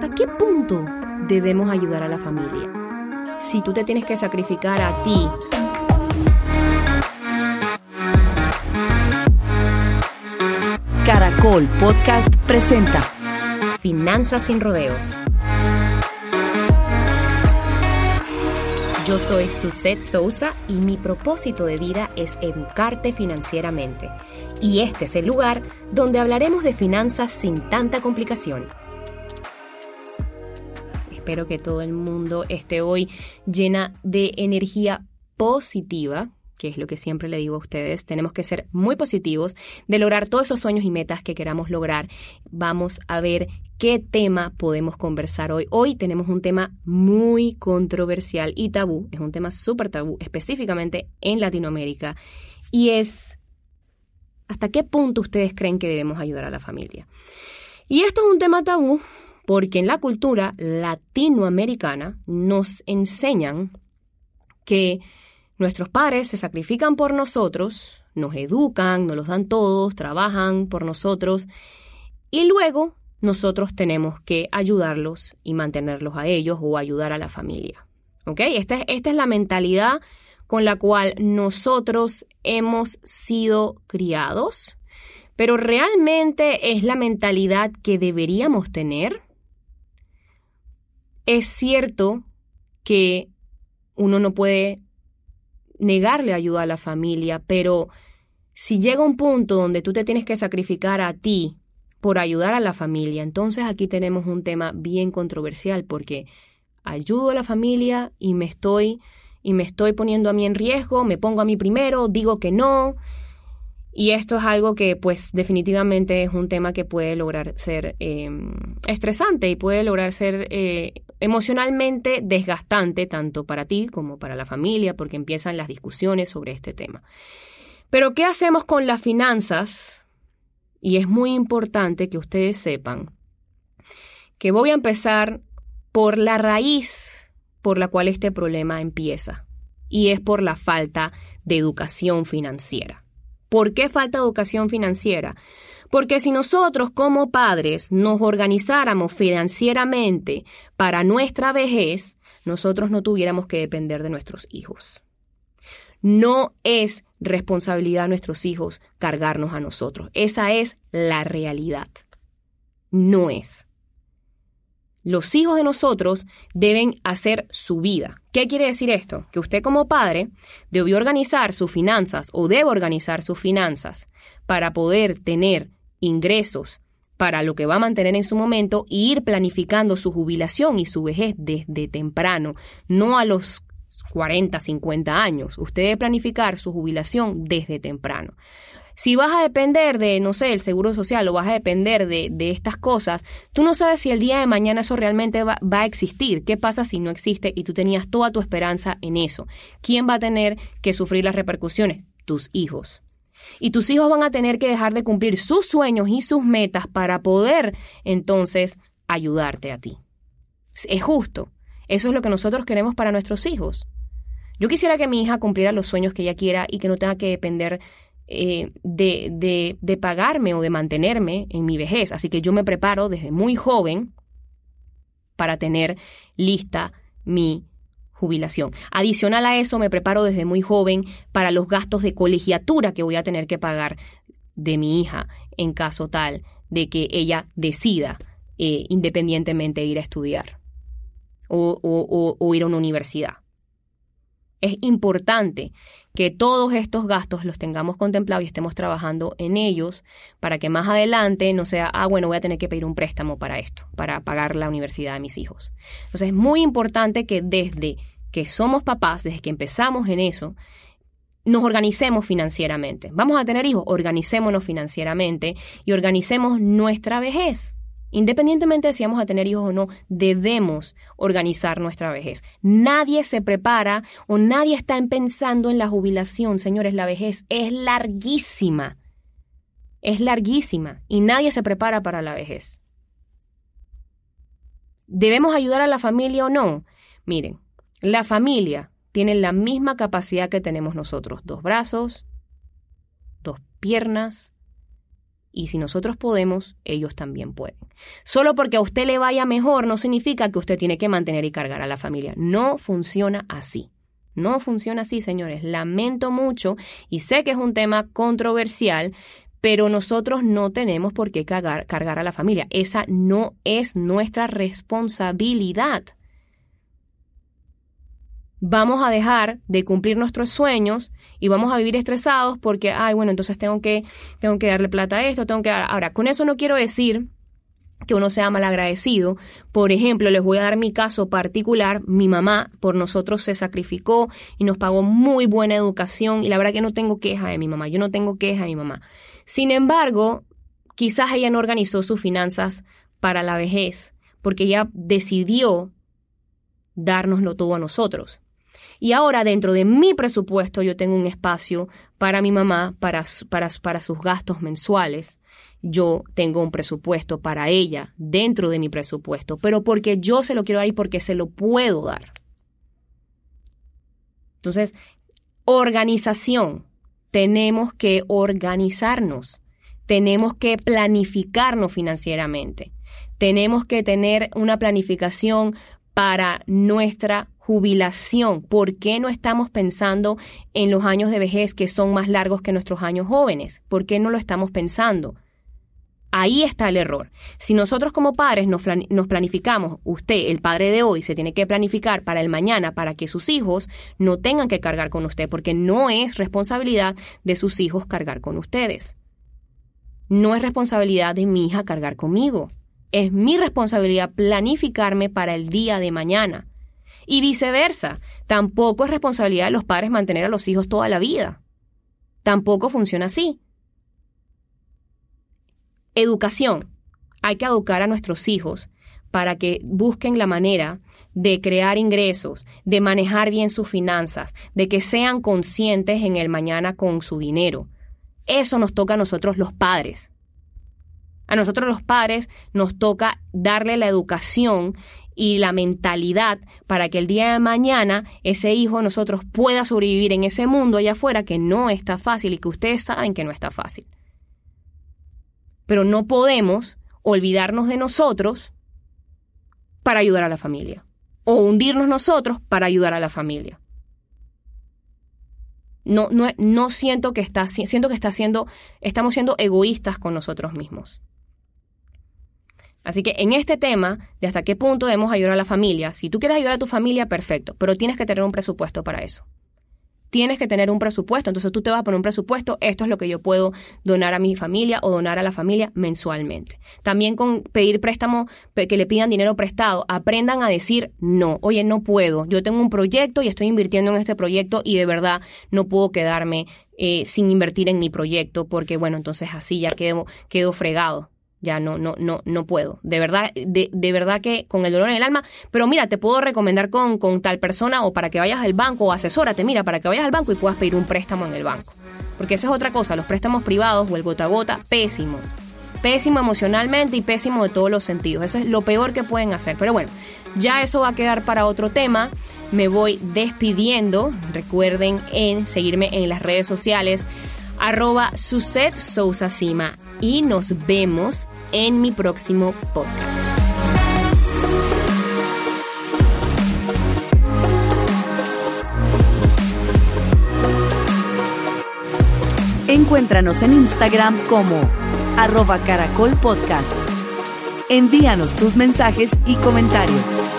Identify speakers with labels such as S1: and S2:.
S1: ¿Hasta qué punto debemos ayudar a la familia? Si tú te tienes que sacrificar a ti
S2: Caracol Podcast presenta
S1: Finanzas sin rodeos. Yo soy Suset Sousa y mi propósito de vida es educarte financieramente. Y este es el lugar donde hablaremos de finanzas sin tanta complicación. Espero que todo el mundo esté hoy llena de energía positiva, que es lo que siempre le digo a ustedes, tenemos que ser muy positivos de lograr todos esos sueños y metas que queramos lograr. Vamos a ver qué tema podemos conversar hoy. Hoy tenemos un tema muy controversial y tabú, es un tema súper tabú, específicamente en Latinoamérica, y es hasta qué punto ustedes creen que debemos ayudar a la familia. Y esto es un tema tabú porque en la cultura latinoamericana nos enseñan que nuestros padres se sacrifican por nosotros, nos educan, nos los dan todos, trabajan por nosotros, y luego nosotros tenemos que ayudarlos y mantenerlos a ellos o ayudar a la familia. ¿Ok? Esta es, esta es la mentalidad con la cual nosotros hemos sido criados, pero realmente es la mentalidad que deberíamos tener. Es cierto que uno no puede negarle ayuda a la familia, pero si llega un punto donde tú te tienes que sacrificar a ti por ayudar a la familia. Entonces aquí tenemos un tema bien controversial porque ayudo a la familia y me estoy y me estoy poniendo a mí en riesgo, me pongo a mí primero, digo que no. Y esto es algo que pues definitivamente es un tema que puede lograr ser em, estresante y puede lograr ser eh, emocionalmente desgastante tanto para ti como para la familia porque empiezan las discusiones sobre este tema. Pero ¿qué hacemos con las finanzas y es muy importante que ustedes sepan que voy a empezar por la raíz por la cual este problema empieza, y es por la falta de educación financiera. ¿Por qué falta educación financiera? Porque si nosotros como padres nos organizáramos financieramente para nuestra vejez, nosotros no tuviéramos que depender de nuestros hijos. No es responsabilidad de nuestros hijos cargarnos a nosotros. Esa es la realidad. No es. Los hijos de nosotros deben hacer su vida. ¿Qué quiere decir esto? Que usted como padre debió organizar sus finanzas o debe organizar sus finanzas para poder tener ingresos para lo que va a mantener en su momento e ir planificando su jubilación y su vejez desde temprano, no a los 40, 50 años. Usted debe planificar su jubilación desde temprano. Si vas a depender de, no sé, el seguro social o vas a depender de, de estas cosas, tú no sabes si el día de mañana eso realmente va, a existir. ¿Qué pasa si no existe y tú tenías toda tu esperanza en eso? ¿Quién va a tener que sufrir las repercusiones? Tus hijos. Y tus hijos van a tener que dejar de cumplir sus sueños y sus metas para poder entonces ayudarte a ti. Es justo. Eso es lo que nosotros queremos para nuestros hijos. Yo quisiera que mi hija cumpliera los sueños que ella quiera y que no tenga que depender eh, de, de, de pagarme o de mantenerme en mi vejez. Así que yo me preparo desde muy joven para tener lista mi jubilación. Adicional a eso, me preparo desde muy joven para los gastos de colegiatura que voy a tener que pagar de mi hija en caso tal de que ella decida eh, independientemente ir a estudiar o, o, ir a una universidad. Es importante que todos estos gastos los tengamos contemplados y estemos trabajando en ellos para que más adelante no sea, ah, bueno, voy a tener que pedir un préstamo para esto, para pagar la universidad de mis hijos. Entonces es muy importante que desde que somos papás, desde que empezamos en eso, nos organicemos financieramente. Vamos a tener hijos, organicémonos financieramente y organicemos nuestra vejez. Independientemente de si vamos a tener hijos o no, debemos organizar nuestra vejez. Nadie se prepara o nadie está pensando en la jubilación, señores. La vejez es larguísima. Es larguísima y nadie se prepara para la vejez. ¿Debemos ayudar a la familia o no? Miren, la familia tiene la misma capacidad que tenemos nosotros. Dos brazos, dos piernas, Y si nosotros podemos, ellos también pueden. Solo porque a usted le vaya mejor no significa que usted tiene que mantener y cargar a la familia. No funciona así. No funciona así, señores. Lamento mucho y sé que es un tema controversial, pero nosotros no tenemos por qué cargar, cargar a la familia. Esa no es nuestra responsabilidad. Vamos a dejar de cumplir nuestros sueños y vamos a vivir estresados porque, ay, bueno, entonces tengo que, tengo que darle plata a esto, tengo que... Ahora, con eso no quiero decir que uno sea malagradecido. Por ejemplo, les voy a dar mi caso particular. Mi mamá por nosotros se sacrificó y nos pagó muy buena educación y la verdad que no tengo queja de mi mamá. Yo no tengo queja de mi mamá. Sin embargo, quizás ella no organizó sus finanzas para la vejez porque ella decidió dárnoslo todo a nosotros. Y ahora dentro de mi presupuesto yo tengo un espacio para mi mamá, para, para, para sus gastos mensuales yo tengo un presupuesto para ella dentro de mi presupuesto, pero porque yo se lo quiero dar y porque se lo puedo dar. Entonces, organización. Tenemos que organizarnos. Tenemos que planificarnos financieramente. Tenemos que tener una planificación para nuestra jubilación. ¿Por qué no estamos pensando en los años de vejez que son más largos que nuestros años jóvenes? ¿Por qué no lo estamos pensando? Ahí está el error. Si nosotros como padres nos, planificamos, usted, el padre de hoy, se tiene que planificar para el mañana para que sus hijos no tengan que cargar con usted, porque no es responsabilidad de sus hijos cargar con ustedes. No es responsabilidad de mi hija cargar conmigo. Es mi responsabilidad planificarme para el día de mañana. Y viceversa, tampoco es responsabilidad de los padres mantener a los hijos toda la vida. Tampoco funciona así. Educación. Hay que educar a nuestros hijos para que busquen la manera de crear ingresos, de manejar bien sus finanzas, de que sean conscientes en el mañana con su dinero. Eso nos toca a nosotros los padres. A nosotros los padres nos toca darle la educación y la mentalidad para que el día de mañana ese hijo nosotros pueda sobrevivir en ese mundo allá afuera que no está fácil y que ustedes saben que no está fácil pero no podemos olvidarnos de nosotros para ayudar a la familia o hundirnos nosotros para ayudar a la familia. No, no, no siento que está, siento que está estamos siendo egoístas con nosotros mismos. Así que en este tema, de hasta qué punto debemos ayudar a la familia, si tú quieres ayudar a tu familia, perfecto, pero tienes que tener un presupuesto para eso tienes que tener un presupuesto. Entonces tú te vas a poner un presupuesto, esto es lo que yo puedo donar a mi familia o donar a la familia mensualmente. También con pedir préstamo, que le pidan dinero prestado, aprendan a decir no, oye, no puedo, yo tengo un proyecto y estoy invirtiendo en este proyecto y de verdad no puedo quedarme eh, sin invertir en mi proyecto porque bueno, entonces así ya quedo, quedo fregado ya no, no, no, no puedo. De verdad, de, de, verdad que con el dolor en el alma, pero mira, te puedo recomendar con, con tal persona o para que vayas al banco o asesórate, mira, para que vayas al banco y puedas pedir un préstamo en el banco. Porque esa es otra cosa, los préstamos privados o el gota a gota, pésimo. Pésimo emocionalmente y pésimo de todos los sentidos. Eso es lo peor que pueden hacer. Pero bueno, ya eso va a quedar para otro tema. Me voy despidiendo. Recuerden en seguirme en las redes sociales arroba Suset Sousa Cima y nos vemos en mi próximo podcast.
S2: Encuéntranos en Instagram como arroba caracol podcast. Envíanos tus mensajes y comentarios.